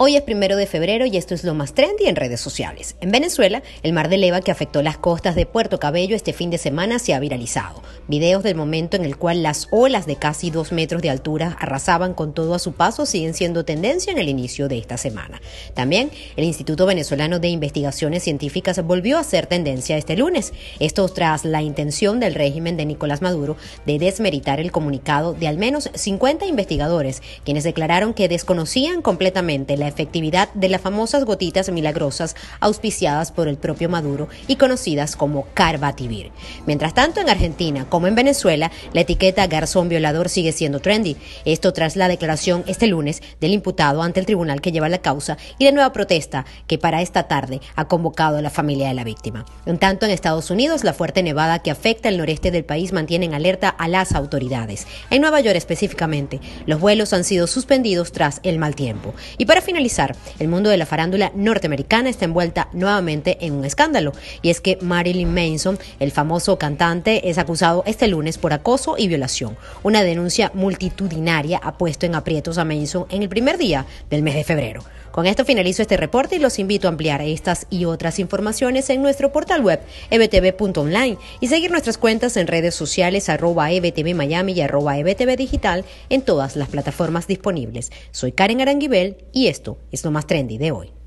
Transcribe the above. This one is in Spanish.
Hoy es primero de febrero y esto es lo más trendy en redes sociales. En Venezuela, el mar de leva que afectó las costas de Puerto Cabello este fin de semana se ha viralizado. Videos del momento en el cual las olas de casi dos metros de altura arrasaban con todo a su paso siguen siendo tendencia en el inicio de esta semana. También, el Instituto Venezolano de Investigaciones Científicas volvió a ser tendencia este lunes. Esto tras la intención del régimen de Nicolás Maduro de desmeritar el comunicado de al menos 50 investigadores, quienes declararon que desconocían completamente la efectividad de las famosas gotitas milagrosas auspiciadas por el propio Maduro y conocidas como Carbativir. Mientras tanto, en Argentina como en Venezuela, la etiqueta garzón violador sigue siendo trendy. Esto tras la declaración este lunes del imputado ante el tribunal que lleva la causa y la nueva protesta que para esta tarde ha convocado a la familia de la víctima. En tanto, en Estados Unidos, la fuerte nevada que afecta el noreste del país mantiene en alerta a las autoridades. En Nueva York específicamente, los vuelos han sido suspendidos tras el mal tiempo. Y para finalizar, el mundo de la farándula norteamericana está envuelta nuevamente en un escándalo, y es que Marilyn Manson, el famoso cantante, es acusado este lunes por acoso y violación. Una denuncia multitudinaria ha puesto en aprietos a Manson en el primer día del mes de febrero. Con esto finalizo este reporte y los invito a ampliar estas y otras informaciones en nuestro portal web ebtv.online y seguir nuestras cuentas en redes sociales arroba ebtv Miami y arroba ebtv digital en todas las plataformas disponibles. Soy Karen Aranguibel y esto es lo más trendy de hoy.